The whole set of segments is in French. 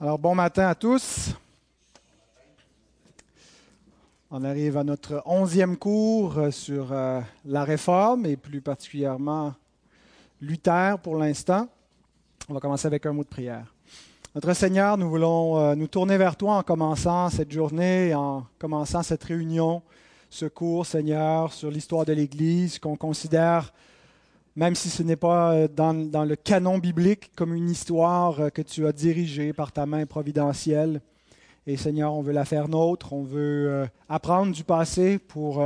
Alors, bon matin à tous. On arrive à notre onzième cours sur euh, la réforme et plus particulièrement Luther pour l'instant. On va commencer avec un mot de prière. Notre Seigneur, nous voulons euh, nous tourner vers toi en commençant cette journée, en commençant cette réunion, ce cours, Seigneur, sur l'histoire de l'Église qu'on considère même si ce n'est pas euh, dans, le canon biblique comme une histoire euh, que tu as dirigée par ta main providentielle. Et Seigneur, on veut la faire nôtre, on veut euh, apprendre du passé pour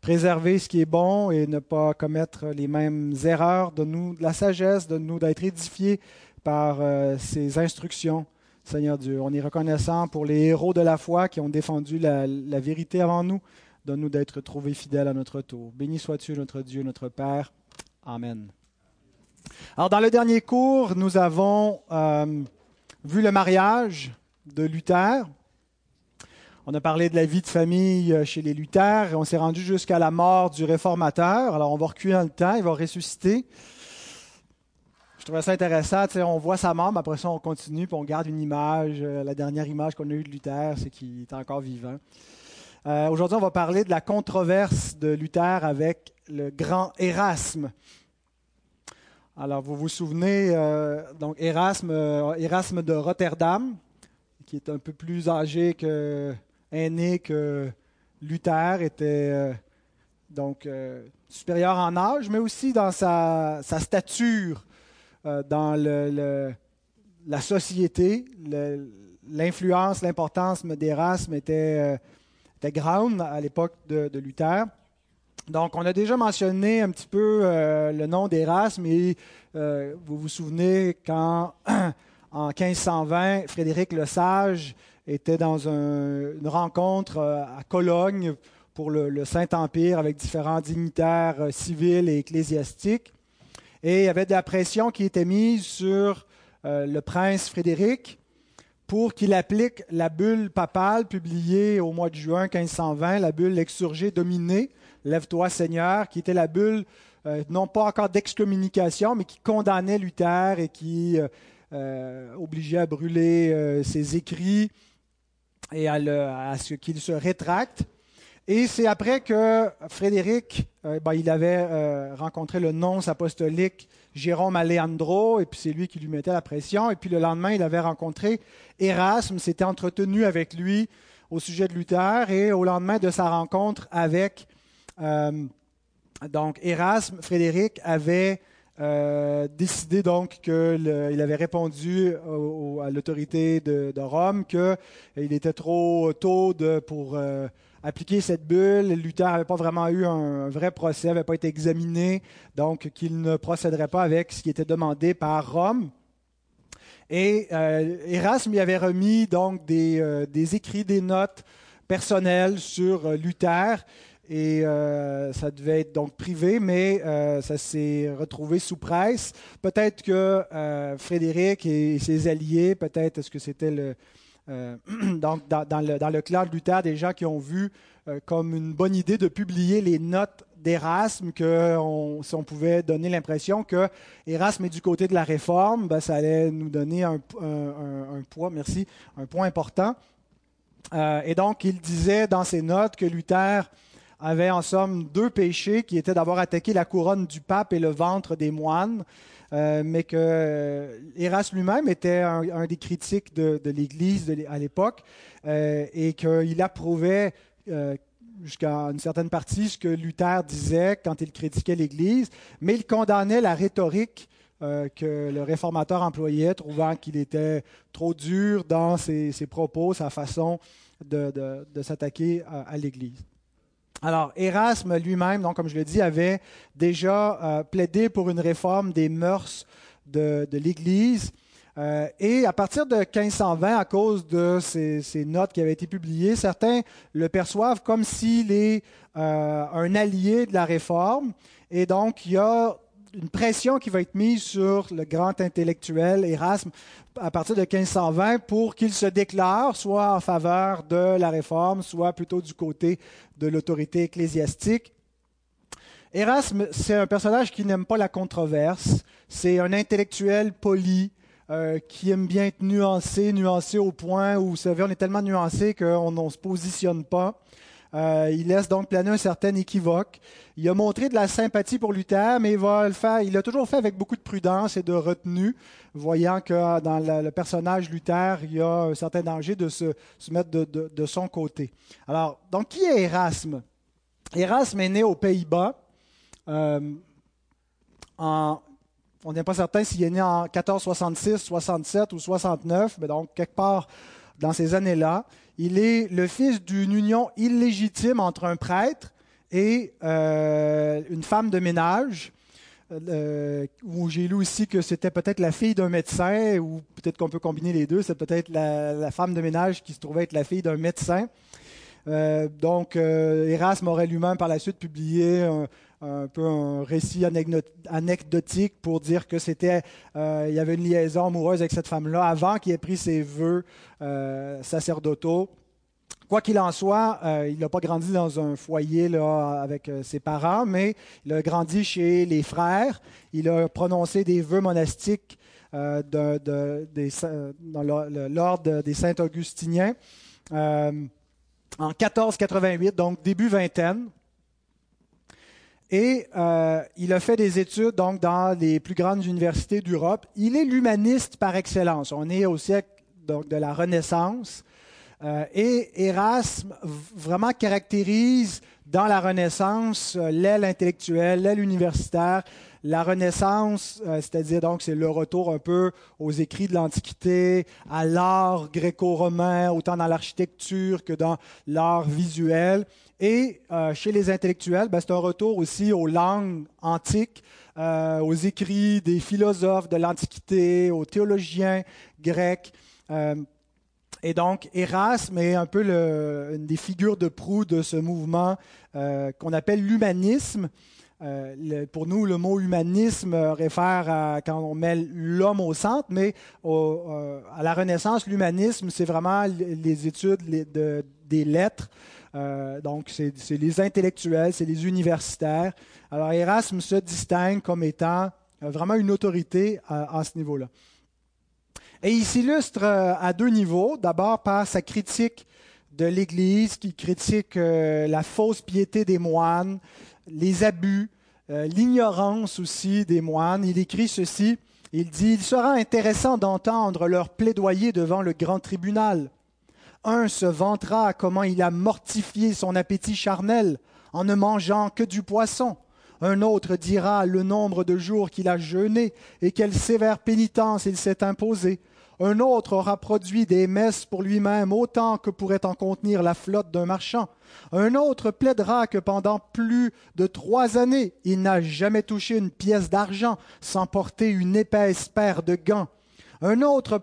préserver ce qui est bon et ne pas commettre les mêmes erreurs. Donne-nous de la sagesse, donne-nous d'être édifiés par ces instructions. Seigneur Dieu, on est reconnaissant pour les héros de la foi qui ont défendu la, la vérité avant nous. Donne-nous d'être trouvés fidèles à notre tour. Béni sois-tu, notre Dieu, notre Père. Amen. Alors, dans le dernier cours, nous avons euh, vu le mariage de Luther. On a parlé de la vie de famille euh, chez les Luther on s'est rendu jusqu'à la mort du réformateur. Alors, on va reculer dans le temps, il va ressusciter. Je trouvais ça intéressant. On voit sa mort, mais après ça, on continue puis on garde une image. Euh, la dernière image qu'on a eue de Luther, c'est qu'il est encore vivant. Aujourd'hui, on va parler de la controverse de Luther avec le grand Erasme. Alors, vous vous souvenez, euh, donc Erasme, euh, Erasme de Rotterdam, qui est un peu plus âgé que, aîné que Luther, était euh, donc supérieur en âge, mais aussi dans sa, stature dans la société. L'influence, l'importance d'Erasme était, était, grande à l'époque de Luther. Donc, on a déjà mentionné un petit peu euh, le nom d'Erasme et euh, vous vous souvenez quand, en 1520, Frédéric le Sage était dans une rencontre euh, à Cologne pour le, Saint-Empire avec différents dignitaires civils et ecclésiastiques. Et il y avait de la pression qui était mise sur le prince Frédéric pour qu'il applique la bulle papale publiée au mois de juin 1520, la bulle exurgée dominée, Lève-toi Seigneur, qui était la bulle, euh, non pas encore d'excommunication, mais qui condamnait Luther et qui euh, euh, obligeait à brûler ses écrits et à, ce qu'il se rétracte. Et c'est après que Frédéric, ben, il avait rencontré le nonce apostolique Jérôme Alejandro, et puis c'est lui qui lui mettait la pression. Et puis le lendemain, il avait rencontré Erasme, s'était entretenu avec lui au sujet de Luther, et au lendemain de sa rencontre avec euh, donc, Erasme, Frédéric, avait euh, décidé donc qu'il avait répondu à l'autorité de, Rome qu'il était trop tôt pour euh, appliquer cette bulle. Luther n'avait pas vraiment eu un, vrai procès, n'avait pas été examiné, donc qu'il ne procéderait pas avec ce qui était demandé par Rome. Et Erasme lui avait remis donc des, des écrits, des notes personnelles sur Luther et euh, ça devait être donc privé, mais euh, ça s'est retrouvé sous presse. Peut-être que euh, Frédéric et ses alliés, peut-être est-ce que c'était le donc dans, le, dans le clan de Luther, des gens qui ont vu comme une bonne idée de publier les notes d'Erasme, que si on pouvait donner l'impression que Erasme est du côté de la réforme, ben, ça allait nous donner un, un, poids, merci, un point important. et donc, il disait dans ses notes que Luther avait en somme deux péchés qui étaient d'avoir attaqué la couronne du pape et le ventre des moines, euh, mais que euh, Erasme lui-même était un, des critiques de, l'Église à l'époque euh, et qu'il approuvait jusqu'à une certaine partie ce que Luther disait quand il critiquait l'Église, mais il condamnait la rhétorique que le réformateur employait, trouvant qu'il était trop dur dans ses, propos, sa façon de, s'attaquer à l'Église. Alors, Erasme lui-même, donc, comme je l'ai dit, avait déjà euh, plaidé pour une réforme des mœurs de, l'Église. Euh, et à partir de 1520, à cause de ces, notes qui avaient été publiées, certains le perçoivent comme s'il est euh, un allié de la réforme. Et donc, il y a une pression qui va être mise sur le grand intellectuel Erasme à partir de 1520 pour qu'il se déclare soit en faveur de la réforme, soit plutôt du côté de l'autorité ecclésiastique. Erasme, c'est un personnage qui n'aime pas la controverse, c'est un intellectuel poli, euh, qui aime bien être nuancé, nuancé au point où, vous savez, on est tellement nuancé qu'on ne se positionne pas. Euh, il laisse donc planer un certain équivoque. Il a montré de la sympathie pour Luther, mais il l'a toujours fait avec beaucoup de prudence et de retenue, voyant que dans le, personnage Luther, il y a un certain danger de se, mettre de, son côté. Alors, donc, qui est Erasme? Erasme est né aux Pays-Bas. Euh, on n'est pas certain s'il est né en 1466, 67 ou 69, mais donc quelque part dans ces années-là. Il est le fils d'une union illégitime entre un prêtre et euh, une femme de ménage, euh, où j'ai lu aussi que c'était peut-être la fille d'un médecin, ou peut-être qu'on peut combiner les deux, c'est peut-être la, femme de ménage qui se trouvait être la fille d'un médecin. Euh, donc, Erasme aurait lui-même par la suite publié un, peu un récit anecdotique pour dire que c'était, il y avait une liaison amoureuse avec cette femme-là avant qu'il ait pris ses vœux sacerdotaux. Quoi qu'il en soit, euh, il n'a pas grandi dans un foyer là, avec euh, ses parents, mais il a grandi chez les frères. Il a prononcé des vœux monastiques euh, dans l'ordre des saints augustiniens en 1488, donc début vingtaine. Et il a fait des études donc, dans les plus grandes universités d'Europe. Il est l'humaniste par excellence. On est au siècle donc, de la Renaissance. Euh, et Erasme vraiment caractérise dans la Renaissance euh, l'aile intellectuelle, l'aile universitaire. La Renaissance, euh, c'est-à-dire donc c'est le retour un peu aux écrits de l'Antiquité, à l'art gréco-romain, autant dans l'architecture que dans l'art visuel. Et chez les intellectuels, ben, c'est un retour aussi aux langues antiques, aux écrits des philosophes de l'Antiquité, aux théologiens grecs. Et donc, Erasme est un peu une des figures de proue de ce mouvement euh, qu'on appelle l'humanisme. Euh, pour nous, le mot humanisme réfère à quand on met l'homme au centre, mais euh, à la Renaissance, l'humanisme, c'est vraiment les études des lettres. Donc, c'est les intellectuels, c'est les universitaires. Alors, Erasme se distingue comme étant vraiment une autorité à ce niveau-là. Et il s'illustre euh, à deux niveaux. D'abord par sa critique de l'Église, qui critique euh, la fausse piété des moines, les abus, euh, l'ignorance aussi des moines. Il écrit ceci. Il dit, Il sera intéressant d'entendre leur plaidoyer devant le grand tribunal. Un se vantera comment il a mortifié son appétit charnel en ne mangeant que du poisson. Un autre dira le nombre de jours qu'il a jeûné et quelle sévère pénitence il s'est imposé. Un autre aura produit des messes pour lui-même autant que pourrait en contenir la flotte d'un marchand. Un autre plaidera que pendant plus de trois années, il n'a jamais touché une pièce d'argent sans porter une épaisse paire de gants. Un autre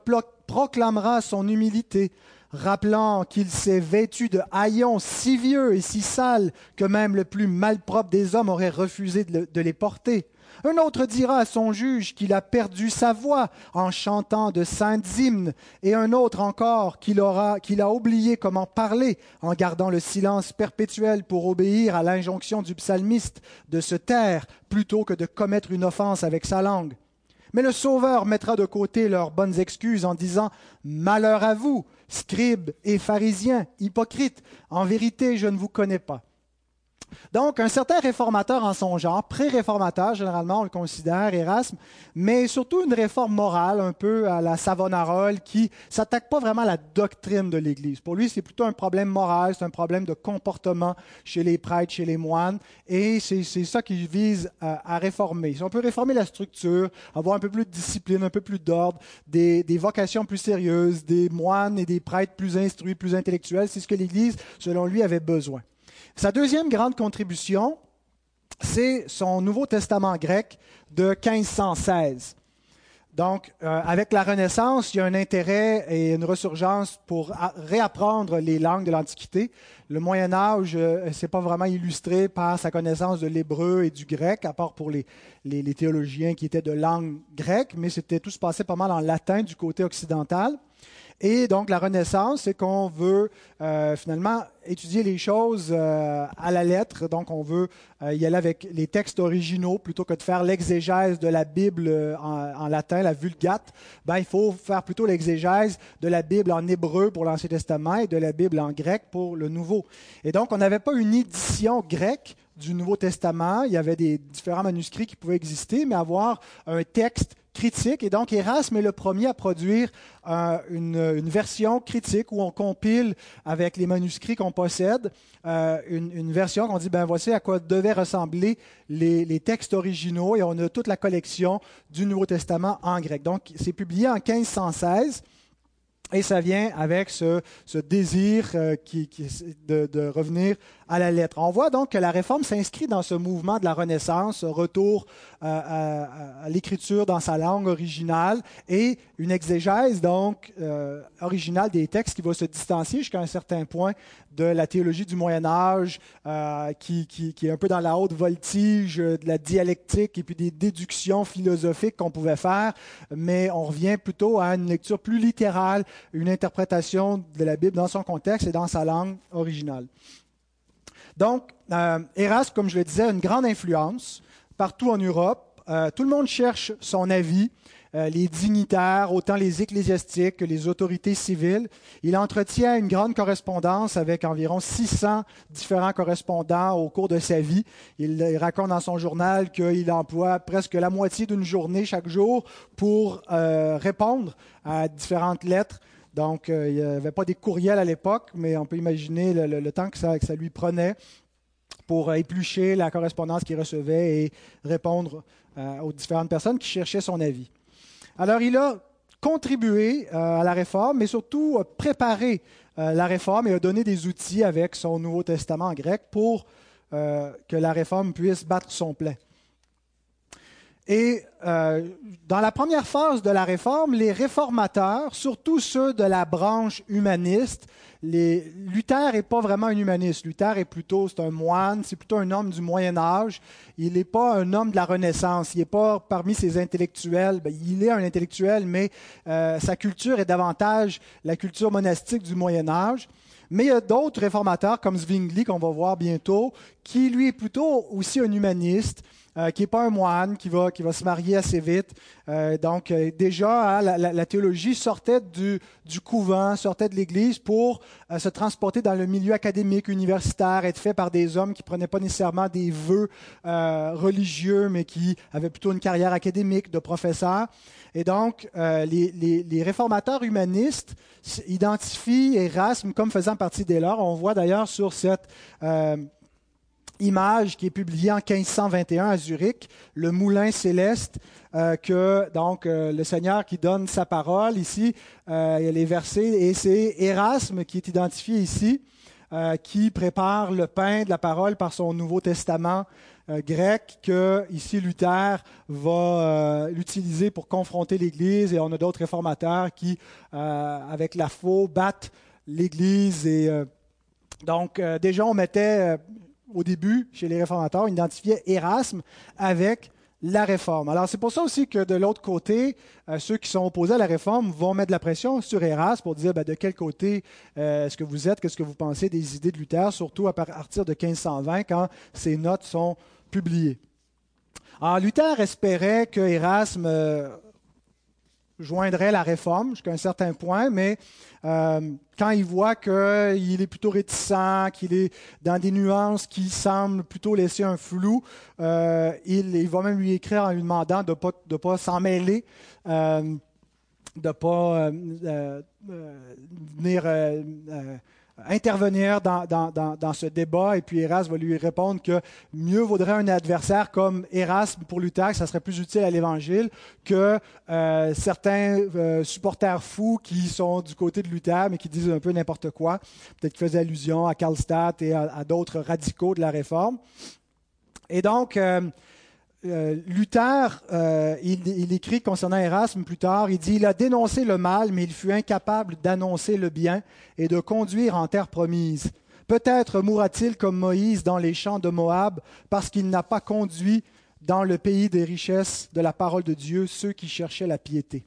proclamera son humilité, rappelant qu'il s'est vêtu de haillons si vieux et si sales que même le plus malpropre des hommes aurait refusé de les porter. Un autre dira à son juge qu'il a perdu sa voix en chantant de saintes hymnes, et un autre encore qu'il qu'il a oublié comment parler en gardant le silence perpétuel pour obéir à l'injonction du psalmiste de se taire plutôt que de commettre une offense avec sa langue. Mais le Sauveur mettra de côté leurs bonnes excuses en disant Malheur à vous, scribes et pharisiens, hypocrites, en vérité je ne vous connais pas. Donc, un certain réformateur en son genre, pré-réformateur, généralement, on le considère, Erasme, mais surtout une réforme morale, un peu à la Savonarole, qui s'attaque pas vraiment à la doctrine de l'Église. Pour lui, c'est plutôt un problème moral, c'est un problème de comportement chez les prêtres, chez les moines, et c'est ça qu'il vise à, réformer. On peut réformer la structure, avoir un peu plus de discipline, un peu plus d'ordre, des vocations plus sérieuses, des moines et des prêtres plus instruits, plus intellectuels, c'est ce que l'Église, selon lui, avait besoin. Sa deuxième grande contribution, c'est son Nouveau Testament grec de 1516. Donc, euh, avec la Renaissance, il y a un intérêt et une ressurgence pour réapprendre les langues de l'Antiquité. Le Moyen Âge, euh, ce n'est pas vraiment illustré par sa connaissance de l'hébreu et du grec, à part pour les, les, théologiens qui étaient de langue grecque, mais c'était tout se passait pas mal en latin du côté occidental. Et donc, la Renaissance, c'est qu'on veut euh, finalement étudier les choses euh, à la lettre. Donc, on veut euh, y aller avec les textes originaux plutôt que de faire l'exégèse de la Bible en, latin, la Vulgate. Ben, il faut faire plutôt l'exégèse de la Bible en hébreu pour l'Ancien Testament et de la Bible en grec pour le Nouveau. Et donc, on n'avait pas une édition grecque du Nouveau Testament. Il y avait des différents manuscrits qui pouvaient exister, mais avoir un texte critique. Et donc, Erasme est le premier à produire une, version critique où on compile avec les manuscrits qu'on possède euh, une, version qu'on dit, ben voici à quoi devaient ressembler les, textes originaux et on a toute la collection du Nouveau Testament en grec. Donc, c'est publié en 1516. Et ça vient avec ce, désir euh, qui, de, revenir à la lettre. On voit donc que la réforme s'inscrit dans ce mouvement de la Renaissance, retour euh, à, l'écriture dans sa langue originale et une exégèse donc euh, originale des textes qui va se distancier jusqu'à un certain point de la théologie du Moyen Âge, qui, qui, est un peu dans la haute voltige de la dialectique et puis des déductions philosophiques qu'on pouvait faire, mais on revient plutôt à une lecture plus littérale, une interprétation de la Bible dans son contexte et dans sa langue originale. Donc, euh, comme je le disais, a une grande influence partout en Europe. Euh, tout le monde cherche son avis, euh, les dignitaires, autant les ecclésiastiques que les autorités civiles. Il entretient une grande correspondance avec environ 600 différents correspondants au cours de sa vie. Il, raconte dans son journal qu'il emploie presque la moitié d'une journée chaque jour pour répondre à différentes lettres donc, euh, il n'y avait pas des courriels à l'époque, mais on peut imaginer le, temps que ça, lui prenait pour éplucher la correspondance qu'il recevait et répondre euh, aux différentes personnes qui cherchaient son avis. Alors, il a contribué euh, à la réforme, mais surtout préparé la réforme et a donné des outils avec son Nouveau Testament en grec pour que la réforme puisse battre son plein. Et euh, dans la première phase de la réforme, les réformateurs, surtout ceux de la branche humaniste, les, Luther n'est pas vraiment un humaniste. Luther est plutôt, c'est un moine, c'est plutôt un homme du Moyen Âge. Il n'est pas un homme de la Renaissance. Il n'est pas parmi ces intellectuels. Ben, il est un intellectuel, mais euh, sa culture est davantage la culture monastique du Moyen Âge. Mais il y a d'autres réformateurs, comme Zwingli, qu'on va voir bientôt, qui lui est plutôt aussi un humaniste euh, qui n'est pas un moine, qui va, qui va se marier assez vite. Euh, donc euh, déjà, hein, la, théologie sortait du, du, couvent, sortait de l'Église pour se transporter dans le milieu académique, universitaire, être fait par des hommes qui prenaient pas nécessairement des vœux religieux, mais qui avaient plutôt une carrière académique de professeur. Et donc, les, les, les, réformateurs humanistes identifient Erasme comme faisant partie des leurs. On voit d'ailleurs sur cette image qui est publiée en 1521 à Zurich, le moulin céleste, euh, que donc euh, le Seigneur qui donne sa parole ici, euh, il y a les versets, et c'est Erasme qui est identifié ici, qui prépare le pain de la parole par son Nouveau Testament grec que ici Luther va l'utiliser pour confronter l'Église et on a d'autres réformateurs qui, avec la faux, battent l'Église et donc déjà on mettait au début, chez les réformateurs, on identifiait Erasme avec la réforme. Alors c'est pour ça aussi que de l'autre côté, euh, ceux qui sont opposés à la réforme vont mettre la pression sur Erasme pour dire ben, de quel côté euh, est-ce que vous êtes, qu'est-ce que vous pensez des idées de Luther, surtout à partir de 1520 quand ces notes sont publiées. Alors Luther espérait que Erasme euh, joindrait la réforme jusqu'à un certain point, mais euh, quand il voit qu'il est plutôt réticent, qu'il est dans des nuances qui semblent plutôt laisser un flou, euh, il, va même lui écrire en lui demandant de ne pas, pas s'en mêler, euh, de ne pas venir intervenir dans, ce débat. Et puis Erasme va lui répondre que mieux vaudrait un adversaire comme Erasme pour Luther, ça serait plus utile à l'Évangile que euh, certains euh, supporters fous qui sont du côté de Luther, mais qui disent un peu n'importe quoi. Peut-être qu'ils faisaient allusion à Karlstadt et à, d'autres radicaux de la Réforme. Et donc, euh, euh, Luther, euh, il, écrit concernant Erasme plus tard, il dit, il a dénoncé le mal, mais il fut incapable d'annoncer le bien et de conduire en terre promise. Peut-être mourra-t-il comme Moïse dans les champs de Moab, parce qu'il n'a pas conduit dans le pays des richesses de la parole de Dieu ceux qui cherchaient la piété.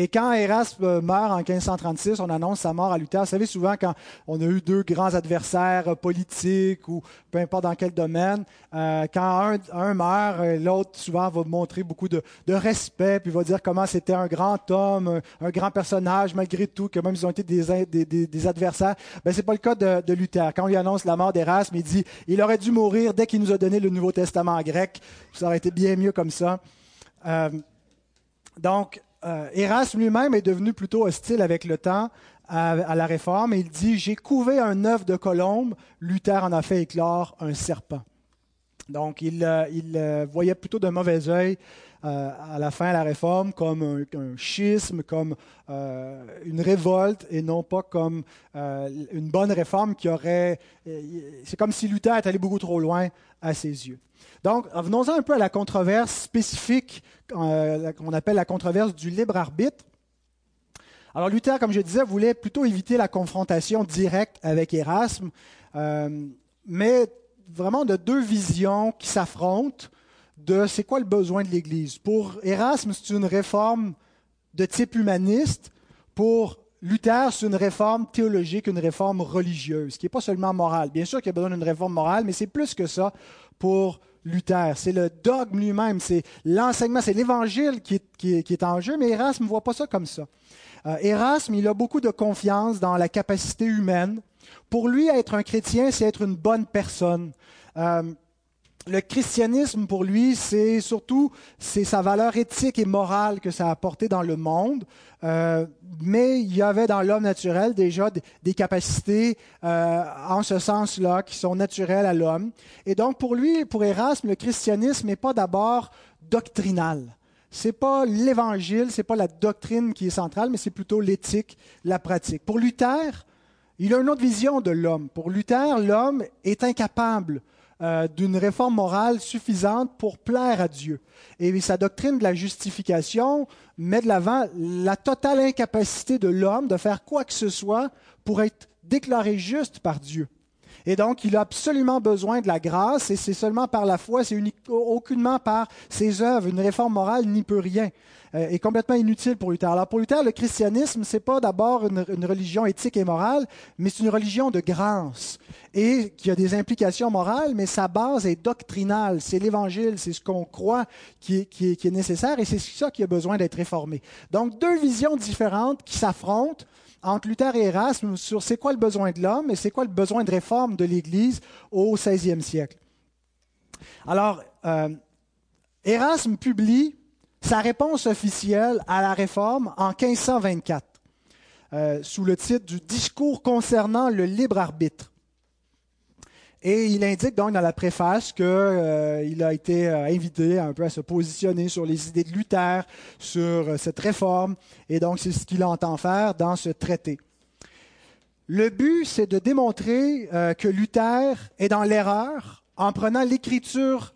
Et quand Erasme meurt en 1536, on annonce sa mort à Luther. Vous savez, souvent, quand on a eu deux grands adversaires politiques ou peu importe dans quel domaine, euh, quand un, meurt, euh, l'autre souvent va montrer beaucoup de, respect, puis va dire comment c'était un grand homme, un, grand personnage, malgré tout, que même ils ont été des, adversaires. Ben, Ce n'est pas le cas de, Luther. Quand on lui annonce la mort d'Erasme, il dit il aurait dû mourir dès qu'il nous a donné le Nouveau Testament grec. Ça aurait été bien mieux comme ça. Euh, donc, euh, lui-même est devenu plutôt hostile avec le temps à, la réforme et il dit J'ai couvé un œuf de colombe, Luther en a fait éclore un serpent. Donc, il, euh, euh, voyait plutôt de mauvais œil à la fin de la réforme comme un, schisme, comme une révolte et non pas comme une bonne réforme qui aurait. C'est comme si Luther était allé beaucoup trop loin à ses yeux. Donc, venons-en un peu à la controverse spécifique euh, qu'on appelle la controverse du libre arbitre. Alors, Luther, comme je disais, voulait plutôt éviter la confrontation directe avec Erasme, euh, mais vraiment de deux visions qui s'affrontent de c'est quoi le besoin de l'Église. Pour Erasme, c'est une réforme de type humaniste. Pour Luther, c'est une réforme théologique, une réforme religieuse, qui n'est pas seulement morale. Bien sûr qu'il y a besoin d'une réforme morale, mais c'est plus que ça pour C'est le dogme lui-même, c'est l'enseignement, c'est l'évangile qui, est, en jeu, mais Erasme ne voit pas ça comme ça. Euh, Erasme, il a beaucoup de confiance dans la capacité humaine. Pour lui, être un chrétien, c'est être une bonne personne. Euh, le christianisme, pour lui, c'est surtout c'est sa valeur éthique et morale que ça a apporté dans le monde. Euh, mais il y avait dans l'homme naturel déjà des, capacités euh, en ce sens-là qui sont naturelles à l'homme. Et donc, pour lui, pour Erasme, le christianisme n'est pas d'abord doctrinal. C'est pas l'évangile, c'est pas la doctrine qui est centrale, mais c'est plutôt l'éthique, la pratique. Pour Luther, il a une autre vision de l'homme. Pour Luther, l'homme est incapable euh, d'une réforme morale suffisante pour plaire à Dieu. Et sa doctrine de la justification met de l'avant la totale incapacité de l'homme de faire quoi que ce soit pour être déclaré juste par Dieu. Et donc, il a absolument besoin de la grâce, et c'est seulement par la foi, c'est aucunement par ses œuvres. Une réforme morale n'y peut rien. Euh, est complètement inutile pour Luther. Alors pour Luther, le christianisme, ce n'est pas d'abord une, religion éthique et morale, mais c'est une religion de grâce et qui a des implications morales, mais sa base est doctrinale. C'est l'évangile, c'est ce qu'on croit qui est, nécessaire et c'est ça qui a besoin d'être réformé. Donc deux visions différentes qui s'affrontent entre Luther et Erasme sur c'est quoi le besoin de l'homme et c'est quoi le besoin de réforme de l'Église au XVIe siècle. Alors, euh, Erasme publie sa réponse officielle à la réforme en 1524, euh, sous le titre du Discours concernant le libre arbitre. Et il indique donc dans la préface qu'il euh, a été euh, invité un peu à se positionner sur les idées de Luther, sur cette réforme, et donc c'est ce qu'il entend faire dans ce traité. Le but, c'est de démontrer que Luther est dans l'erreur en prenant l'écriture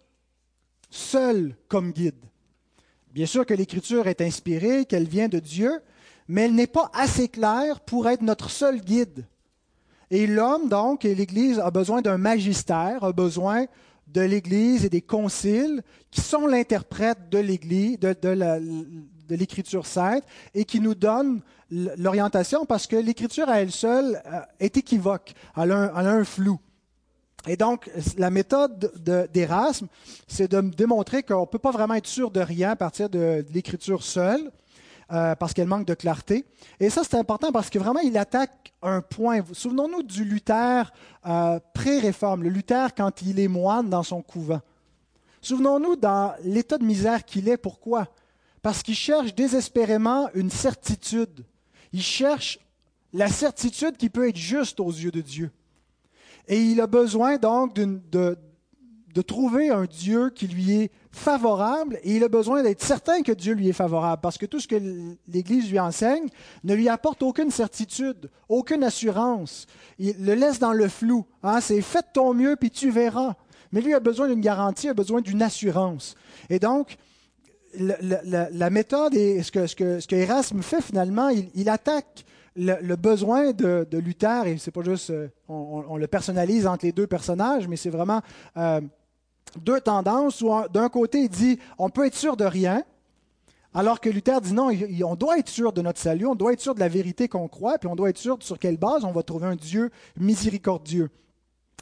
seule comme guide. Bien sûr que l'Écriture est inspirée, qu'elle vient de Dieu, mais elle n'est pas assez claire pour être notre seul guide. Et l'homme, donc, et l'Église, a besoin d'un magistère, a besoin de l'Église et des conciles qui sont l'interprète de l'Église, de, l'Écriture sainte, et qui nous donnent l'orientation parce que l'Écriture à elle seule euh, est équivoque, elle a un flou. Et donc, la méthode d'Erasme, c'est de démontrer qu'on ne peut pas vraiment être sûr de rien à partir de, l'écriture seule, euh, parce qu'elle manque de clarté. Et ça, c'est important parce que vraiment, il attaque un point. Souvenons-nous du Luther euh, pré-réforme, le Luther quand il est moine dans son couvent. Souvenons-nous dans l'état de misère qu'il est. Pourquoi? Parce qu'il cherche désespérément une certitude. Il cherche la certitude qui peut être juste aux yeux de Dieu. Et il a besoin donc de, trouver un Dieu qui lui est favorable et il a besoin d'être certain que Dieu lui est favorable parce que tout ce que l'Église lui enseigne ne lui apporte aucune certitude, aucune assurance. Il le laisse dans le flou. Hein? C'est fais ton mieux puis tu verras. Mais lui a besoin d'une garantie, a besoin d'une assurance. Et donc, la, méthode et ce que, ce, Erasme fait finalement, il attaque le, besoin de, Luther, et c'est pas juste, euh, on, le personnalise entre les deux personnages, mais c'est vraiment euh, deux tendances où d'un côté il dit on peut être sûr de rien, Alors que Luther dit non, on doit être sûr de notre salut, on doit être sûr de la vérité qu'on croit, puis on doit être sûr sur quelle base on va trouver un Dieu miséricordieux.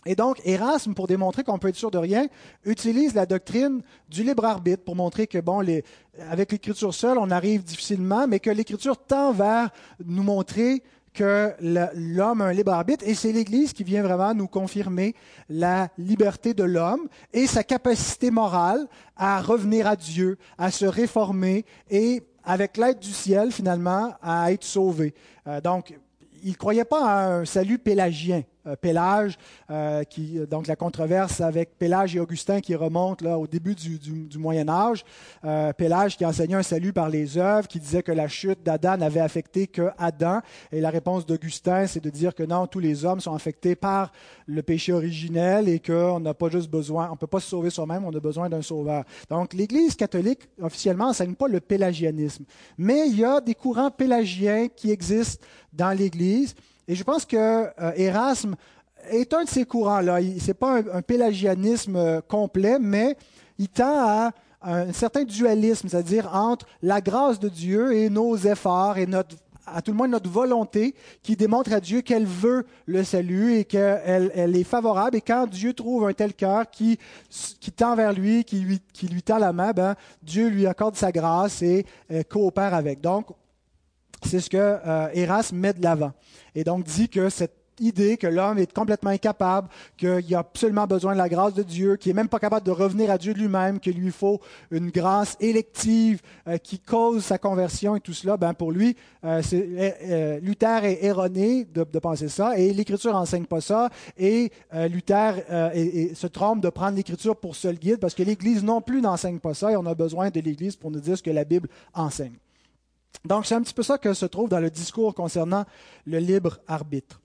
Et donc, Erasme, pour démontrer qu'on peut être sûr de rien, utilise la doctrine du libre arbitre pour montrer que, bon, les, avec l'écriture seule, on arrive difficilement, mais que l'écriture tend vers nous montrer que l'homme a un libre arbitre et c'est l'Église qui vient vraiment nous confirmer la liberté de l'homme et sa capacité morale à revenir à Dieu, à se réformer et, avec l'aide du ciel, finalement, à être sauvé. Euh, donc, il ne croyait pas à un salut pélagien. Euh, Pélage, euh, qui, donc la controverse avec Pélage et Augustin qui remonte là, au début du, Moyen Âge. Euh, Pélage qui enseignait un salut par les œuvres, qui disait que la chute d'Adam n'avait affecté que Adam. Et la réponse d'Augustin, c'est de dire que non, tous les hommes sont affectés par le péché originel et qu'on n'a pas juste besoin, on ne peut pas se sauver soi-même, on a besoin d'un sauveur. Donc l'Église catholique, officiellement, n'enseigne pas le pélagianisme. Mais il y a des courants pélagiens qui existent dans l'Église. Et je pense que euh, est un de ces courants-là. Ce n'est pas un, pélagianisme euh, complet, mais il tend à un certain dualisme, c'est-à-dire entre la grâce de Dieu et nos efforts et notre à tout le moins notre volonté qui démontre à Dieu qu'elle veut le salut et qu'elle elle est favorable. Et quand Dieu trouve un tel cœur qui, tend vers lui, qui lui, tend la main, ben, Dieu lui accorde sa grâce et euh, coopère avec. C'est ce que euh, met de l'avant. Et donc dit que cette idée que l'homme est complètement incapable, qu'il a absolument besoin de la grâce de Dieu, qu'il n'est même pas capable de revenir à Dieu lui-même, qu'il lui faut une grâce élective euh, qui cause sa conversion et tout cela, ben pour lui, euh, Luther est erroné de, penser ça et l'Écriture n'enseigne pas ça et Luther se trompe de prendre l'Écriture pour seul guide parce que l'Église non plus n'enseigne pas ça et on a besoin de l'Église pour nous dire ce que la Bible enseigne. Donc, c'est un petit peu ça que se trouve dans le discours concernant le libre arbitre.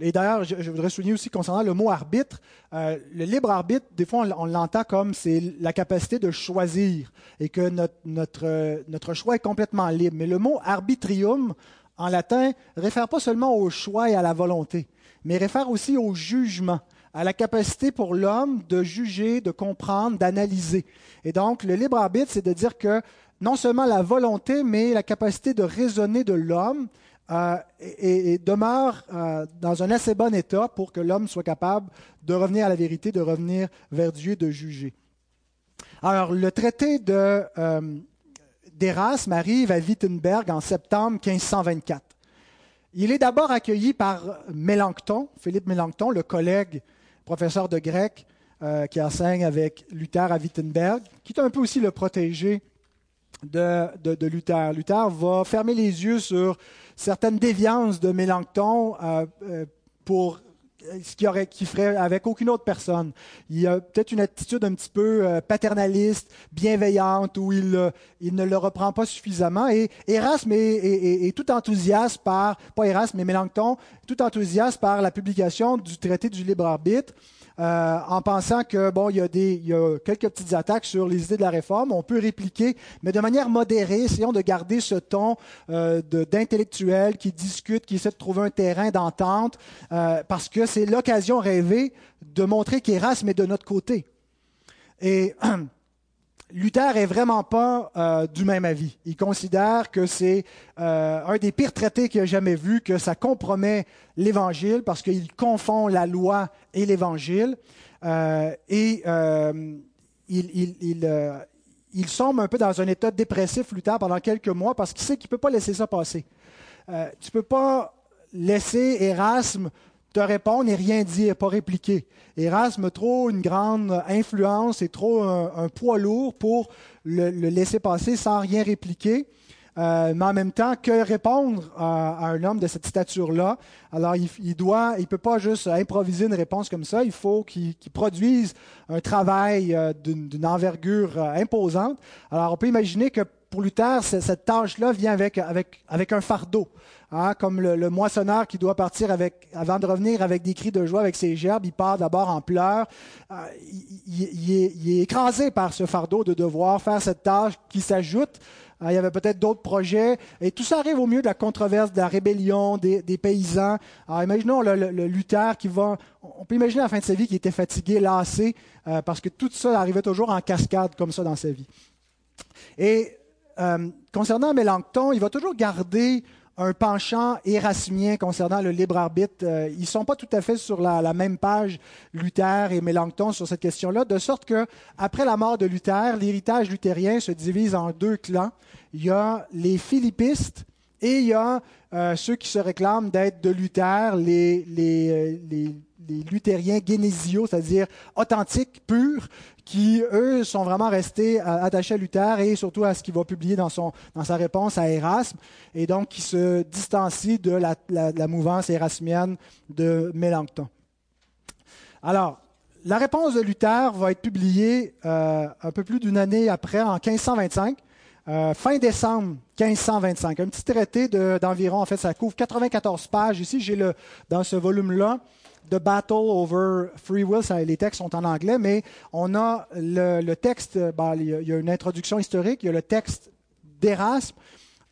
Et d'ailleurs, je, voudrais souligner aussi concernant le mot arbitre, euh, le libre arbitre, des fois, on, l'entend comme c'est la capacité de choisir et que notre, choix est complètement libre. Mais le mot arbitrium, en latin, réfère pas seulement au choix et à la volonté, mais réfère aussi au jugement, à la capacité pour l'homme de juger, de comprendre, d'analyser. Et donc, le libre arbitre, c'est de dire que non seulement la volonté, mais la capacité de raisonner de l'homme euh, demeure euh, dans un assez bon état pour que l'homme soit capable de revenir à la vérité, de revenir vers Dieu, de juger. Alors, le traité de, euh, d'Erasme arrive à Wittenberg en septembre 1524. Il est d'abord accueilli par Mélenchon, Philippe Mélenchon, le collègue professeur de grec qui enseigne avec Luther à Wittenberg, qui est un peu aussi le protégé de, Luther. Luther va fermer les yeux sur certaines déviances de Mélenchon euh, euh, pour ce qui, aurait, ferait avec aucune autre personne. Il a peut-être une attitude un petit peu euh, paternaliste, bienveillante, où il, il ne le reprend pas suffisamment. Et Erasme est, tout enthousiaste par, pas Erasme, mais Mélenchon, tout enthousiaste par la publication du traité du libre arbitre. Euh, en pensant que bon, il y, a des, il y a quelques petites attaques sur les idées de la réforme. On peut répliquer, mais de manière modérée. Essayons de garder ce ton euh, d'intellectuel qui discute, qui essaie de trouver un terrain d'entente, euh, parce que c'est l'occasion rêvée de montrer qu'Erasme est de notre côté. Et Luther est vraiment pas euh, du même avis. Il considère que c'est euh, un des pires traités qu'il a jamais vu, que ça compromet l'Évangile parce qu'il confond la loi et l'Évangile. Euh, et il, il, un peu dans un état dépressif, Luther, pendant quelques mois parce qu'il sait qu'il ne peut pas laisser ça passer. tu ne peux pas laisser Erasme te répondre et rien dire, pas répliquer. Erasme trop une grande influence et trop un, poids lourd pour le, laisser passer sans rien répliquer. Euh, mais en même temps, que répondre à, un homme de cette stature-là? Alors, il, doit, il peut pas juste improviser une réponse comme ça. Il faut qu'il produise un travail euh, d'une envergure euh, imposante. Alors, on peut imaginer que pour Luther, cette tâche-là vient avec, avec, avec un fardeau. Hein, comme le, moissonneur qui doit partir avec, avant de revenir avec des cris de joie avec ses gerbes, il part d'abord en pleurs. Euh, il, est, écrasé par ce fardeau de devoir faire cette tâche qui s'ajoute. Hein, il y avait peut-être d'autres projets. Et tout ça arrive au milieu de la controverse, de la rébellion des, paysans. Alors imaginons le, Luther qui va... On peut imaginer la fin de sa vie qu'il était fatigué, lassé, euh, parce que tout ça arrivait toujours en cascade comme ça dans sa vie. Et euh, concernant Mélenchon, il va toujours garder un penchant érasmien concernant le libre arbitre. Euh, ils ne sont pas tout à fait sur la, même page, Luther et Mélenchon, sur cette question-là, de sorte que après la mort de Luther, l'héritage luthérien se divise en deux clans. Il y a les philippistes et il y a euh, ceux qui se réclament d'être de Luther, les, luthériens génésiaux, c'est-à-dire authentiques, purs, qui, eux, sont vraiment restés attachés à Luther et surtout à ce qu'il va publier dans, sa réponse à Erasme, et donc qui se distancient de la, mouvance érasmienne de Mélenchon. Alors, la réponse de Luther va être publiée euh, un peu plus d'une année après, en 1525. Euh, fin décembre 1525, un petit traité d'environ, en fait, ça couvre 94 pages. Ici, j'ai le dans ce volume-là The Battle Over Free Will, les textes sont en anglais, mais on a le, texte, ben, il, y a, une introduction historique, il y a le texte d'Erasme,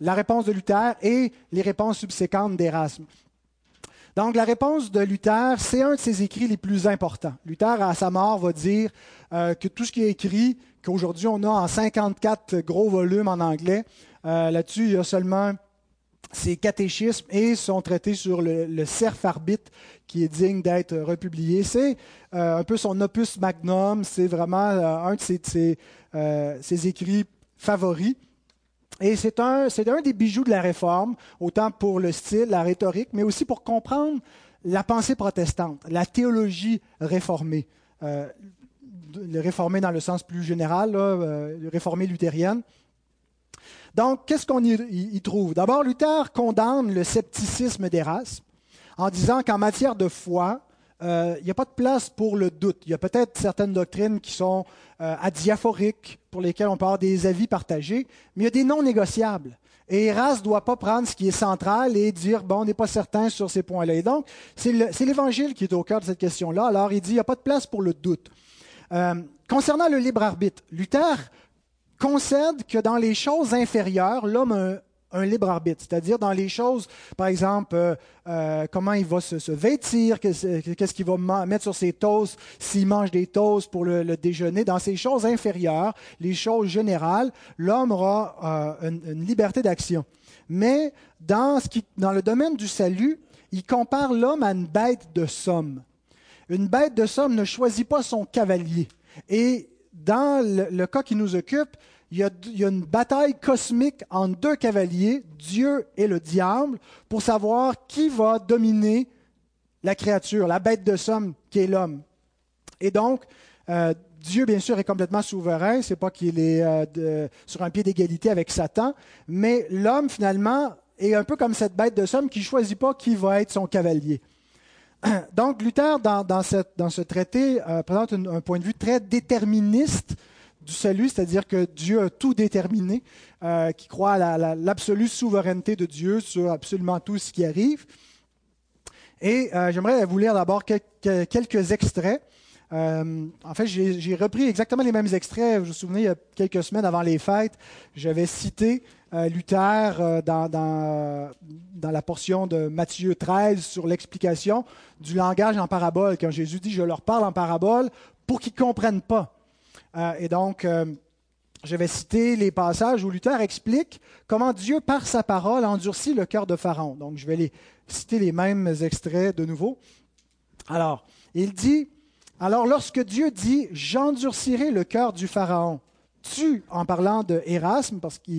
la réponse de Luther et les réponses subséquentes d'Erasme. Donc la réponse de Luther, c'est un de ses écrits les plus importants. Luther, à sa mort, va dire euh, que tout ce qui est écrit, qu'aujourd'hui on a en 54 gros volumes en anglais, euh, là-dessus il y a seulement ses catéchismes et son traité sur le, le cerf arbitre qui est digne d'être republié. C'est euh, un peu son opus magnum, c'est vraiment euh, un de ses, euh, ses, écrits favoris. Et c'est un, un des bijoux de la réforme, autant pour le style, la rhétorique, mais aussi pour comprendre la pensée protestante, la théologie réformée. le réformé dans le sens plus général, là, réformée luthérienne. Donc, qu'est-ce qu'on y, trouve? D'abord, Luther condamne le scepticisme d'Erasme en disant qu'en matière de foi, euh, il n'y a pas de place pour le doute. Il y a peut-être certaines doctrines qui sont euh, adiaphoriques, pour lesquelles on peut avoir des avis partagés, mais il y a des non négociables. Et Erasme ne doit pas prendre ce qui est central et dire, bon, on n'est pas certain sur ces points-là. Et donc, c'est l'Évangile qui est au cœur de cette question-là. Alors, il dit, il n'y a pas de place pour le doute. Euh, concernant le libre arbitre, Luther concède que dans les choses inférieures, l'homme a un, libre arbitre, c'est-à-dire dans les choses, par exemple, euh, euh, comment il va se, vêtir, qu'est-ce qu'il va mettre sur ses toasts, s'il mange des toasts pour le, déjeuner, dans ces choses inférieures, les choses générales, l'homme aura euh, une, liberté d'action. Mais dans, ce qui, dans le domaine du salut, il compare l'homme à une bête de somme. Une bête de somme ne choisit pas son cavalier. Et dans le, cas qui nous occupe, il y, a, une bataille cosmique entre deux cavaliers, Dieu et le diable, pour savoir qui va dominer la créature, la bête de somme qui est l'homme. Et donc, euh, Dieu, bien sûr, est complètement souverain. C'est pas qu'il est euh, sur un pied d'égalité avec Satan, mais l'homme, finalement, est un peu comme cette bête de somme qui ne choisit pas qui va être son cavalier. Donc, Luther, dans, ce traité, euh, présente un, point de vue très déterministe du salut, c'est-à-dire que Dieu a tout déterminé, euh, qui croit à l'absolue souveraineté de Dieu sur absolument tout ce qui arrive. Et euh, j'aimerais vous lire d'abord quelques, extraits. En fait, j'ai repris exactement les mêmes extraits. Vous vous souvenez, il y a quelques semaines avant les fêtes, j'avais cité euh, Luther euh, dans, dans, la portion de Matthieu 13 sur l'explication du langage en parabole, quand Jésus dit Je leur parle en parabole pour qu'ils ne comprennent pas. Euh, et donc, je vais citer les passages où Luther explique comment Dieu, par sa parole, endurcit le cœur de Pharaon. Donc, je vais les, citer les mêmes extraits de nouveau. Alors, il dit Alors, lorsque Dieu dit J'endurcirai le cœur du Pharaon tu, en parlant de parce que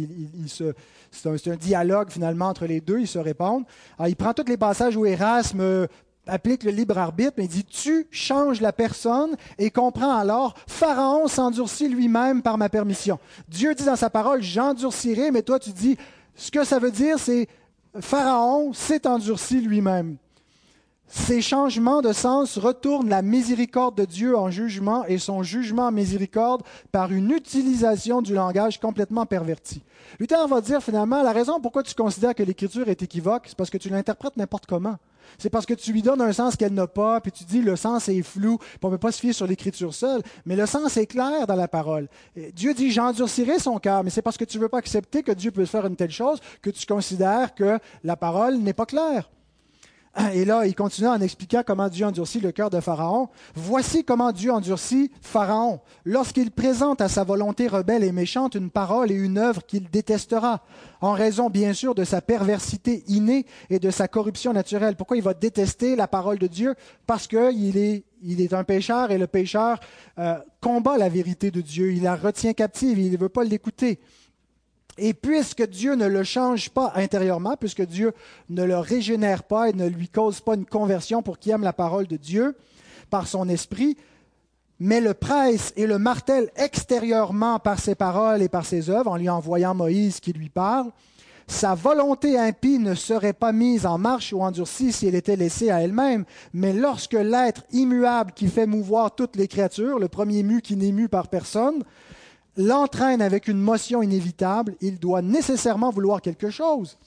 c'est un, dialogue finalement entre les deux, ils se répondent. il prend tous les passages où Erasme euh, applique le libre arbitre, mais il dit Tu changes la personne et comprends alors Pharaon s'endurcit lui-même par ma permission. Dieu dit dans sa parole J'endurcirai, mais toi tu dis Ce que ça veut dire, c'est Pharaon s'est endurci lui-même. Ces changements de sens retournent la miséricorde de Dieu en jugement et son jugement en miséricorde par une utilisation du langage complètement perverti. Luther va dire finalement, la raison pourquoi tu considères que l'écriture est équivoque, c'est parce que tu l'interprètes n'importe comment. C'est parce que tu lui donnes un sens qu'elle n'a pas, puis tu dis le sens est flou, puis on ne peut pas se fier sur l'écriture seule, mais le sens est clair dans la parole. Dieu dit j'endurcirai son cœur, mais c'est parce que tu ne veux pas accepter que Dieu peut faire une telle chose que tu considères que la parole n'est pas claire. Et là, il continue en expliquant comment Dieu endurcit le cœur de Pharaon. Voici comment Dieu endurcit Pharaon lorsqu'il présente à sa volonté rebelle et méchante une parole et une œuvre qu'il détestera, en raison bien sûr de sa perversité innée et de sa corruption naturelle. Pourquoi il va détester la parole de Dieu? Parce qu'il est, il est un pécheur et le pécheur euh, combat la vérité de Dieu, il la retient captive, il ne veut pas l'écouter. Et puisque Dieu ne le change pas intérieurement, puisque Dieu ne le régénère pas et ne lui cause pas une conversion pour qu'il aime la parole de Dieu par son esprit, mais le presse et le martèle extérieurement par ses paroles et par ses œuvres, en lui envoyant Moïse qui lui parle, sa volonté impie ne serait pas mise en marche ou endurcie si elle était laissée à elle-même, mais lorsque l'être immuable qui fait mouvoir toutes les créatures, le premier mu qui n'est mu par personne, l'entraîne avec une motion inévitable, il doit nécessairement vouloir quelque chose.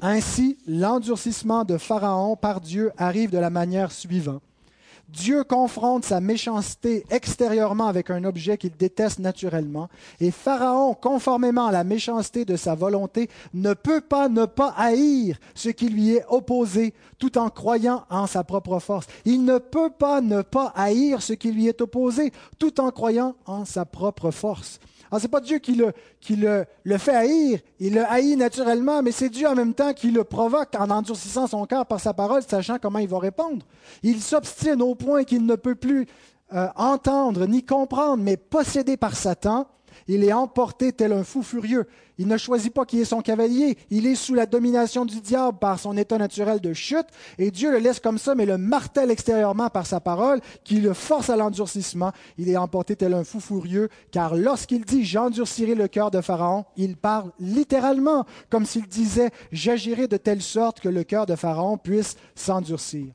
Ainsi, l'endurcissement de Pharaon par Dieu arrive de la manière suivante. Dieu confronte sa méchanceté extérieurement avec un objet qu'il déteste naturellement, et Pharaon, conformément à la méchanceté de sa volonté, ne peut pas ne pas haïr ce qui lui est opposé, tout en croyant en sa propre force. Il ne peut pas ne pas haïr ce qui lui est opposé, tout en croyant en sa propre force. Alors, ce n'est pas Dieu qui, le, qui le, le, fait haïr, il le haït naturellement, mais c'est Dieu en même temps qui le provoque en endurcissant son cœur par sa parole, sachant comment il va répondre. Il s'obstine au point qu'il ne peut plus euh, entendre ni comprendre, mais possédé par Satan, il est emporté tel un fou furieux. Il ne choisit pas qui est son cavalier. Il est sous la domination du diable par son état naturel de chute. Et Dieu le laisse comme ça, mais le martèle extérieurement par sa parole, qui le force à l'endurcissement. Il est emporté tel un fou furieux, car lorsqu'il dit J'endurcirai le cœur de Pharaon, il parle littéralement, comme s'il disait J'agirai de telle sorte que le cœur de Pharaon puisse s'endurcir.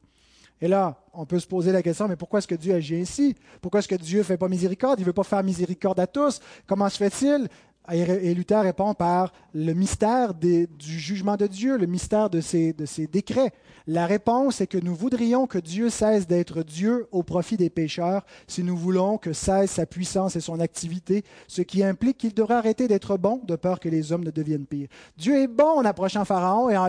Et là, on peut se poser la question, mais pourquoi est-ce que Dieu agit ainsi? Pourquoi est-ce que Dieu ne fait pas miséricorde? Il ne veut pas faire miséricorde à tous. Comment se fait-il? Et Luther répond par le mystère du jugement de Dieu, le mystère de ses, décrets. La réponse est que nous voudrions que Dieu cesse d'être Dieu au profit des pécheurs si nous voulons que cesse sa puissance et son activité, ce qui implique qu'il devrait arrêter d'être bon de peur que les hommes ne deviennent pires. Dieu est bon en approchant Pharaon et en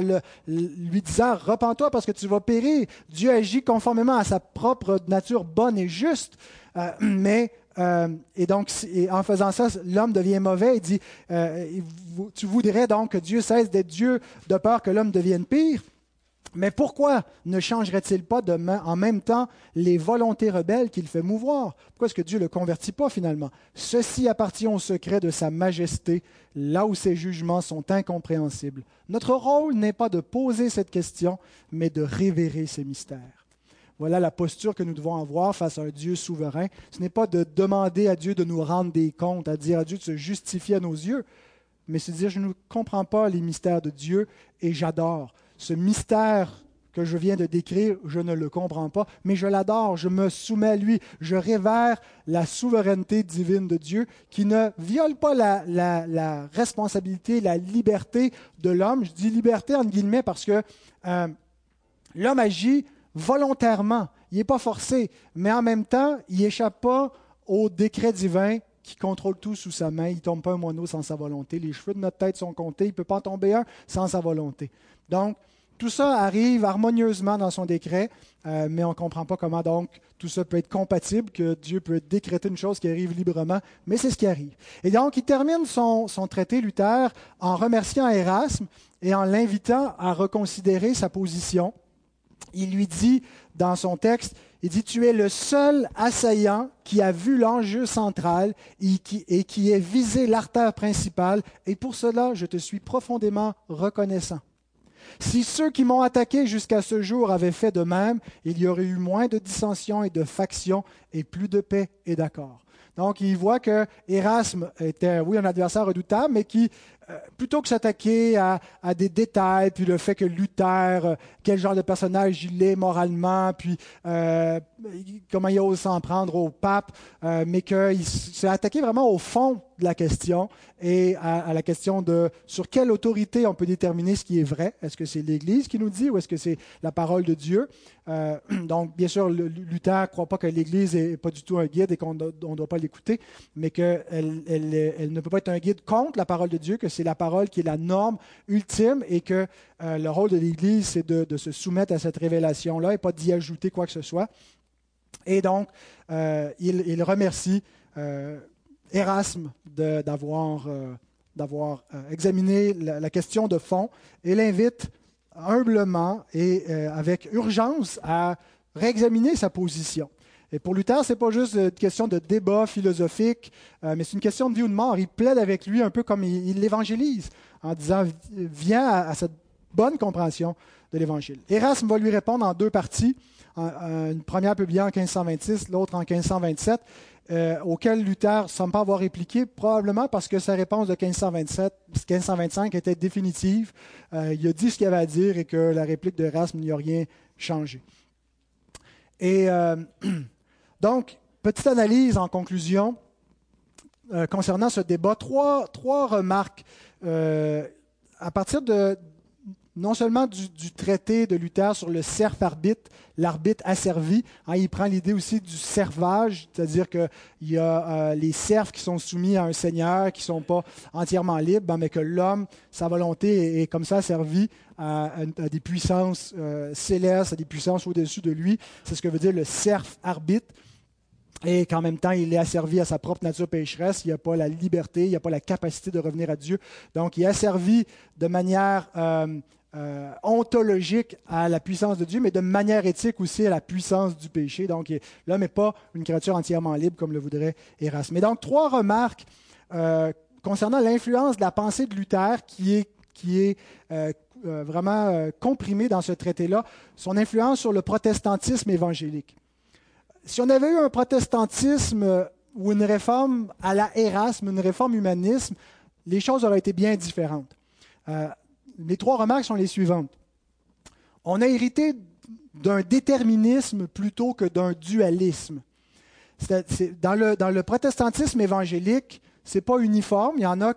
lui disant Repends-toi parce que tu vas périr. Dieu agit conformément à sa propre nature bonne et juste, euh, mais euh, et donc, en faisant ça, l'homme devient mauvais. Il dit, euh, tu voudrais donc que Dieu cesse d'être Dieu de peur que l'homme devienne pire? Mais pourquoi ne changerait-il pas en même temps les volontés rebelles qu'il fait mouvoir? Pourquoi est-ce que Dieu ne le convertit pas finalement? Ceci appartient au secret de sa majesté, là où ses jugements sont incompréhensibles. Notre rôle n'est pas de poser cette question, mais de révérer ses mystères. Voilà la posture que nous devons avoir face à un Dieu souverain. Ce n'est pas de demander à Dieu de nous rendre des comptes, à dire à Dieu de se justifier à nos yeux, mais c'est de dire je ne comprends pas les mystères de Dieu et j'adore. Ce mystère que je viens de décrire, je ne le comprends pas, mais je l'adore, je me soumets à lui, je révère la souveraineté divine de Dieu qui ne viole pas la, la, responsabilité, la liberté de l'homme. Je dis liberté en guillemets parce que euh, l'homme agit volontairement. Il n'est pas forcé, mais en même temps, il n'échappe pas au décret divin qui contrôle tout sous sa main. Il ne tombe pas un moineau sans sa volonté. Les cheveux de notre tête sont comptés. Il ne peut pas en tomber un sans sa volonté. Donc, tout ça arrive harmonieusement dans son décret, euh, mais on ne comprend pas comment donc tout ça peut être compatible, que Dieu peut décréter une chose qui arrive librement, mais c'est ce qui arrive. Et donc, il termine son, son traité, Luther, en remerciant Erasme et en l'invitant à reconsidérer sa position il lui dit dans son texte, il dit, tu es le seul assaillant qui a vu l'enjeu central et qui, et qui ait visé l'artère principale, et pour cela, je te suis profondément reconnaissant. Si ceux qui m'ont attaqué jusqu'à ce jour avaient fait de même, il y aurait eu moins de dissensions et de factions et plus de paix et d'accord. Donc, il voit que Erasme était, oui, un adversaire redoutable, mais qui, plutôt que s'attaquer à, des détails, puis le fait que Luther, euh, quel genre de personnage il est moralement, puis euh, comment il ose s'en prendre au pape, mais qu'il s'est attaqué vraiment au fond de la question et à, la question de sur quelle autorité on peut déterminer ce qui est vrai. Est-ce que c'est l'Église qui nous dit ou est-ce que c'est la parole de Dieu? Euh, donc, bien sûr, Luther ne croit pas que l'Église n'est pas du tout un guide et qu'on ne doit pas l'écouter, mais qu'elle elle, ne peut pas être un guide contre la parole de Dieu, que c'est la parole qui est la norme ultime et que euh, le rôle de l'Église, c'est de, se soumettre à cette révélation-là et pas d'y ajouter quoi que ce soit. Et donc, euh, il, remercie Erasme d'avoir examiné la, question de fond et l'invite humblement et euh, avec urgence à réexaminer sa position. Et pour Luther, ce n'est pas juste une question de débat philosophique, euh, mais c'est une question de vie ou de mort. Il plaide avec lui un peu comme il, l'évangélise, en disant Viens à, cette bonne compréhension de l'Évangile. Erasme va lui répondre en deux parties, une première publiée en 1526, l'autre en 1527 euh, auquel Luther ne semble pas avoir répliqué, probablement parce que sa réponse de 1527, 1525 était définitive. Euh, il a dit ce qu'il avait à dire et que la réplique d'Erasme n'y a rien changé. Et euh, donc, petite analyse en conclusion concernant ce débat. Trois, trois remarques. à partir de, non seulement du, traité de Luther sur le serf arbitre, l'arbitre asservi, hein, il prend l'idée aussi du servage, c'est-à-dire qu'il y a euh, les serfs qui sont soumis à un seigneur, qui ne sont pas entièrement libres, ben, mais que l'homme, sa volonté est, comme ça servi à, des puissances euh, célestes, à des puissances au-dessus de lui. C'est ce que veut dire le serf arbitre et qu'en même temps, il est asservi à sa propre nature pécheresse. Il n'a pas la liberté, il n'a pas la capacité de revenir à Dieu. Donc, il est asservi de manière euh, euh, ontologique à la puissance de Dieu, mais de manière éthique aussi à la puissance du péché. Donc, l'homme n'est pas une créature entièrement libre comme le voudrait Erasme. Mais donc, trois remarques euh, concernant l'influence de la pensée de Luther qui est, euh, vraiment comprimée dans ce traité-là, son influence sur le protestantisme évangélique. Si on avait eu un protestantisme ou une réforme à la Erasme, une réforme humanisme, les choses auraient été bien différentes les trois remarques sont les suivantes. On a hérité d'un déterminisme plutôt que d'un dualisme. dans, le, protestantisme évangélique, ce n'est pas uniforme. Il y en a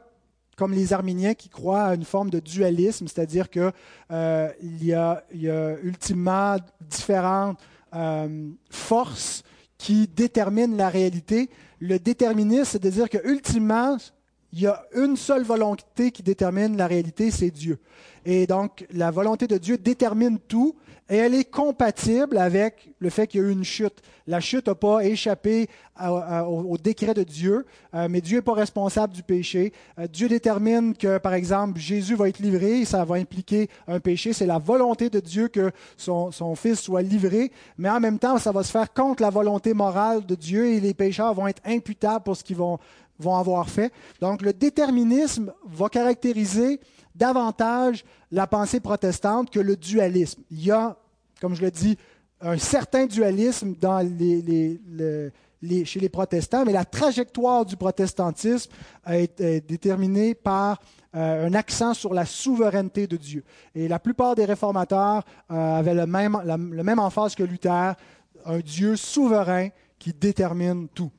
comme les Arméniens qui croient à une forme de dualisme, c'est-à-dire qu'il euh, y, a, ultimement différentes euh, forces qui déterminent la réalité. Le déterminisme, c'est à dire que ultimement, il y a une seule volonté qui détermine la réalité, c'est Dieu. Et donc, la volonté de Dieu détermine tout et elle est compatible avec le fait qu'il y a eu une chute. La chute n'a pas échappé au, décret de Dieu, euh, mais Dieu n'est pas responsable du péché. Euh, Dieu détermine que, par exemple, Jésus va être livré, ça va impliquer un péché. C'est la volonté de Dieu que son, Fils soit livré, mais en même temps, ça va se faire contre la volonté morale de Dieu et les pécheurs vont être imputables pour ce qu'ils vont vont avoir fait. Donc le déterminisme va caractériser davantage la pensée protestante que le dualisme. Il y a, comme je le dis, un certain dualisme chez les protestants, mais la trajectoire du protestantisme est, déterminée par euh, un accent sur la souveraineté de Dieu. Et la plupart des réformateurs euh, avaient le même, le même emphase que Luther, un Dieu souverain qui détermine tout.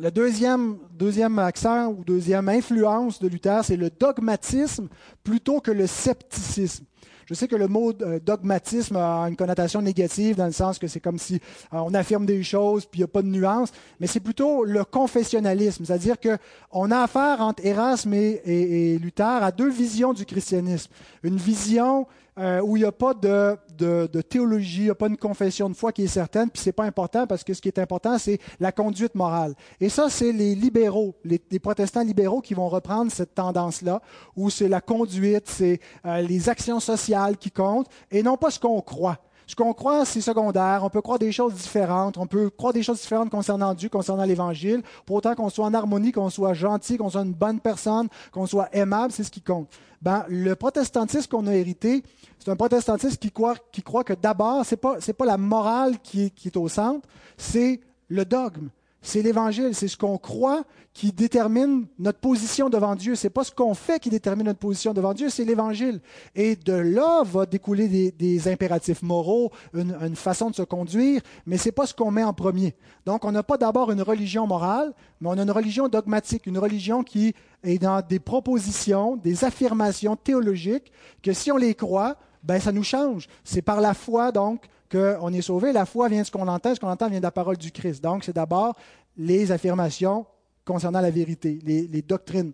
Le deuxième, deuxième accent ou deuxième influence de Luther, c'est le dogmatisme plutôt que le scepticisme. Je sais que le mot euh, dogmatisme a une connotation négative dans le sens que c'est comme si euh, on affirme des choses puis il n'y a pas de nuance, mais c'est plutôt le confessionnalisme, c'est-à-dire qu'on a affaire entre Erasme et, Luther à deux visions du christianisme. Une vision euh, où il n'y a pas de, théologie, il n'y a pas une confession de foi qui est certaine, puis ce n'est pas important parce que ce qui est important, c'est la conduite morale. Et ça, c'est les libéraux, les, protestants libéraux qui vont reprendre cette tendance-là, où c'est la conduite, c'est euh, les actions sociales qui comptent, et non pas ce qu'on croit. Ce qu'on croit, c'est secondaire. On peut croire des choses différentes. On peut croire des choses différentes concernant Dieu, concernant l'Évangile. Pour autant qu'on soit en harmonie, qu'on soit gentil, qu'on soit une bonne personne, qu'on soit aimable, c'est ce qui compte. Ben, le protestantisme qu'on a hérité, c'est un protestantisme qui croit, que d'abord, ce n'est pas, pas la morale qui est, qui est au centre, c'est le dogme. C'est l'Évangile, c'est ce qu'on croit qui détermine notre position devant Dieu. C'est pas ce qu'on fait qui détermine notre position devant Dieu, c'est l'Évangile. Et de là va découler des, impératifs moraux, une, façon de se conduire, mais c'est pas ce qu'on met en premier. Donc, on n'a pas d'abord une religion morale, mais on a une religion dogmatique, une religion qui est dans des propositions, des affirmations théologiques que si on les croit, ben ça nous change. C'est par la foi donc qu'on est sauvé. La foi vient de ce qu'on entend, ce qu'on entend vient de la parole du Christ. Donc, c'est d'abord les affirmations concernant la vérité, les, doctrines.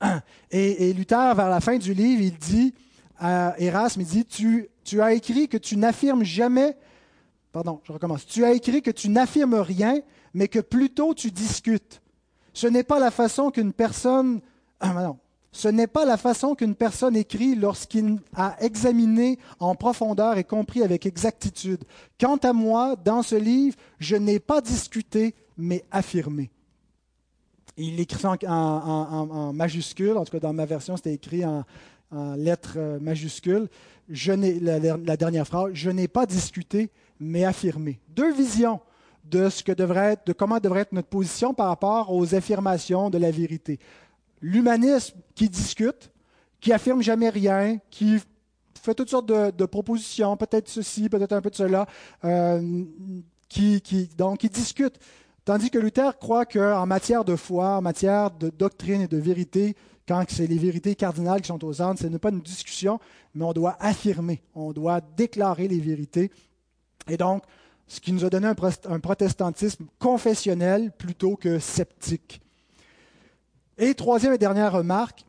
Et, Luther, vers la fin du livre, il dit à Erasme, il dit, tu, as écrit que tu n'affirmes jamais, pardon, je recommence, tu as écrit que tu n'affirmes rien, mais que plutôt tu discutes. Ce n'est pas la façon qu'une personne, ce n'est pas la façon qu'une personne écrit lorsqu'il a examiné en profondeur et compris avec exactitude. Quant à moi, dans ce livre, je n'ai pas discuté, mais affirmé. Il écrit en, majuscule, en tout cas dans ma version, c'était écrit en, lettres euh, majuscules. La, la dernière phrase, je n'ai pas discuté, mais affirmé. Deux visions de ce que devrait être, de comment devrait être notre position par rapport aux affirmations de la vérité l'humanisme qui discute, qui affirme jamais rien, qui fait toutes sortes de, propositions, peut-être ceci, peut-être un peu de cela, euh, qui, donc qui discute. Tandis que Luther croit qu'en matière de foi, en matière de doctrine et de vérité, quand c'est les vérités cardinales qui sont aux centre, ce n'est pas une discussion, mais on doit affirmer, on doit déclarer les vérités. Et donc, ce qui nous a donné un protestantisme confessionnel plutôt que sceptique. Et troisième et dernière remarque,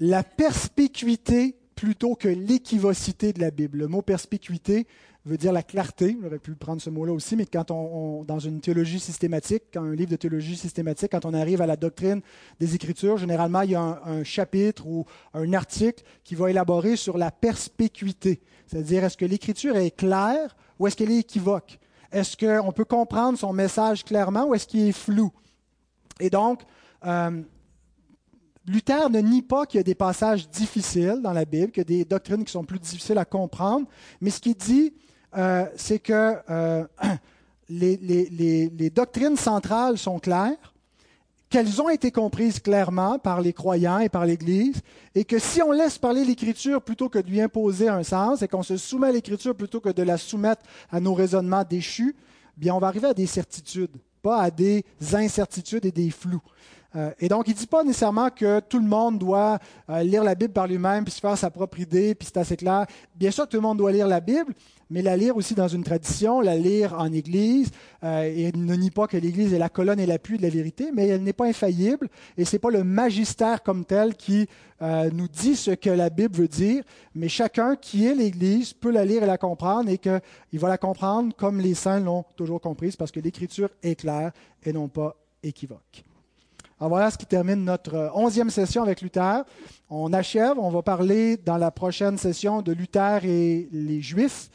la perspicuité plutôt que l'équivocité de la Bible. Le mot perspicuité veut dire la clarté. J'aurais pu prendre ce mot-là aussi, mais quand on, dans une théologie systématique, quand un livre de théologie systématique, quand on arrive à la doctrine des Écritures, généralement, il y a un, un chapitre ou un article qui va élaborer sur la perspicuité. C'est-à-dire, est-ce que l'Écriture est claire ou est-ce qu'elle est équivoque? Est-ce qu'on peut comprendre son message clairement ou est-ce qu'il est flou? Et donc, euh, Luther ne nie pas qu'il y a des passages difficiles dans la Bible, qu'il y a des doctrines qui sont plus difficiles à comprendre, mais ce qu'il dit, euh, c'est que euh, les, doctrines centrales sont claires, qu'elles ont été comprises clairement par les croyants et par l'Église, et que si on laisse parler l'Écriture plutôt que de lui imposer un sens, et qu'on se soumet à l'Écriture plutôt que de la soumettre à nos raisonnements déchus, bien on va arriver à des certitudes, pas à des incertitudes et des flous. Euh, et donc, il ne dit pas nécessairement que tout le monde doit euh, lire la Bible par lui-même, puis se faire sa propre idée, puis c'est assez clair. Bien sûr tout le monde doit lire la Bible, mais la lire aussi dans une tradition, la lire en Église. Euh, et il ne nie pas que l'Église est la colonne et l'appui de la vérité, mais elle n'est pas infaillible, et ce n'est pas le magistère comme tel qui nous dit ce que la Bible veut dire, mais chacun qui est l'Église peut la lire et la comprendre, et qu'il va la comprendre comme les saints l'ont toujours comprise, parce que l'Écriture est claire et non pas équivoque. Alors voilà ce qui termine notre euh, onzième session avec Luther. On achève, on va parler dans la prochaine session de Luther et les Juifs,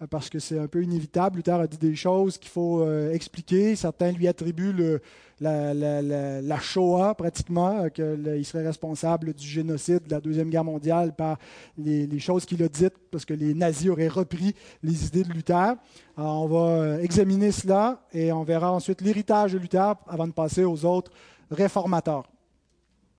euh, parce que c'est un peu inévitable. Luther a dit des choses qu'il faut euh, expliquer. Certains lui attribuent la, Shoah pratiquement, qu'il serait responsable du génocide de la Deuxième Guerre mondiale par les, les choses qu'il a dites, parce que les nazis auraient repris les idées de Luther. Alors on va examiner cela et on verra ensuite l'héritage de Luther avant de passer aux autres réformateur.